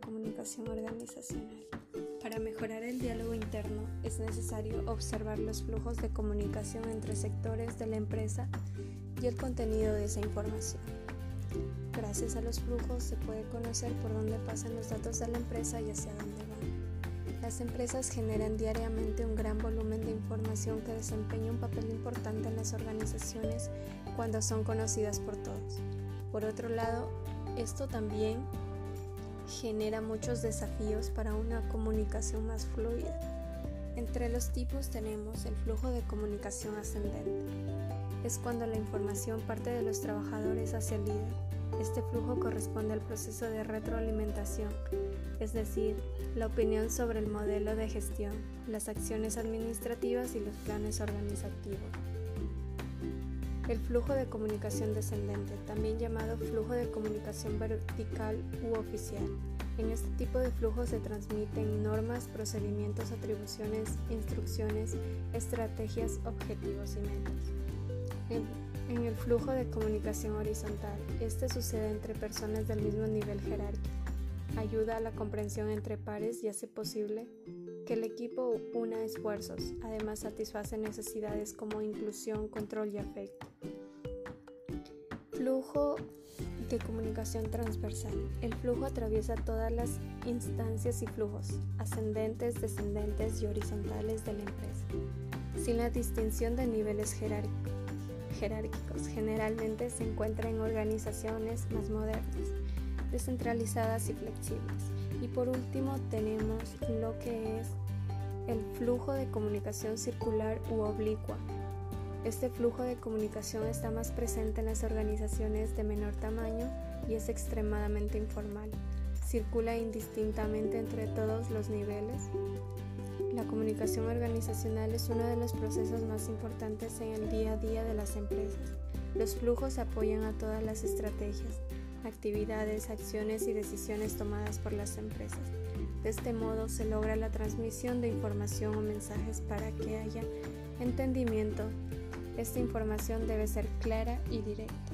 comunicación organizacional. Para mejorar el diálogo interno es necesario observar los flujos de comunicación entre sectores de la empresa y el contenido de esa información. Gracias a los flujos se puede conocer por dónde pasan los datos de la empresa y hacia dónde van. Las empresas generan diariamente un gran volumen de información que desempeña un papel importante en las organizaciones cuando son conocidas por todos. Por otro lado, esto también genera muchos desafíos para una comunicación más fluida. Entre los tipos tenemos el flujo de comunicación ascendente. Es cuando la información parte de los trabajadores hacia el líder. Este flujo corresponde al proceso de retroalimentación, es decir, la opinión sobre el modelo de gestión, las acciones administrativas y los planes organizativos. El flujo de comunicación descendente, también llamado flujo de comunicación vertical u oficial. En este tipo de flujo se transmiten normas, procedimientos, atribuciones, instrucciones, estrategias, objetivos y metas. En, el flujo de comunicación horizontal, este sucede entre personas del mismo nivel jerárquico. Ayuda a la comprensión entre pares y hace posible que el equipo una esfuerzos, además satisface necesidades como inclusión, control y afecto. Flujo de comunicación transversal. El flujo atraviesa todas las instancias y flujos, ascendentes, descendentes y horizontales de la empresa, sin la distinción de niveles jerárquicos. Generalmente se encuentra en organizaciones más modernas, descentralizadas y flexibles. Y por último tenemos lo que es el flujo de comunicación circular u oblicua, este flujo de comunicación está más presente en las organizaciones de menor tamaño y es extremadamente informal. Circula indistintamente entre todos los niveles. La comunicación organizacional es uno de los procesos más importantes en el día a día de las empresas. Los flujos apoyan a todas las estrategias, actividades, acciones y decisiones tomadas por las empresas. De este modo se logra la transmisión de información o mensajes para que haya entendimiento, esta información debe ser clara y directa.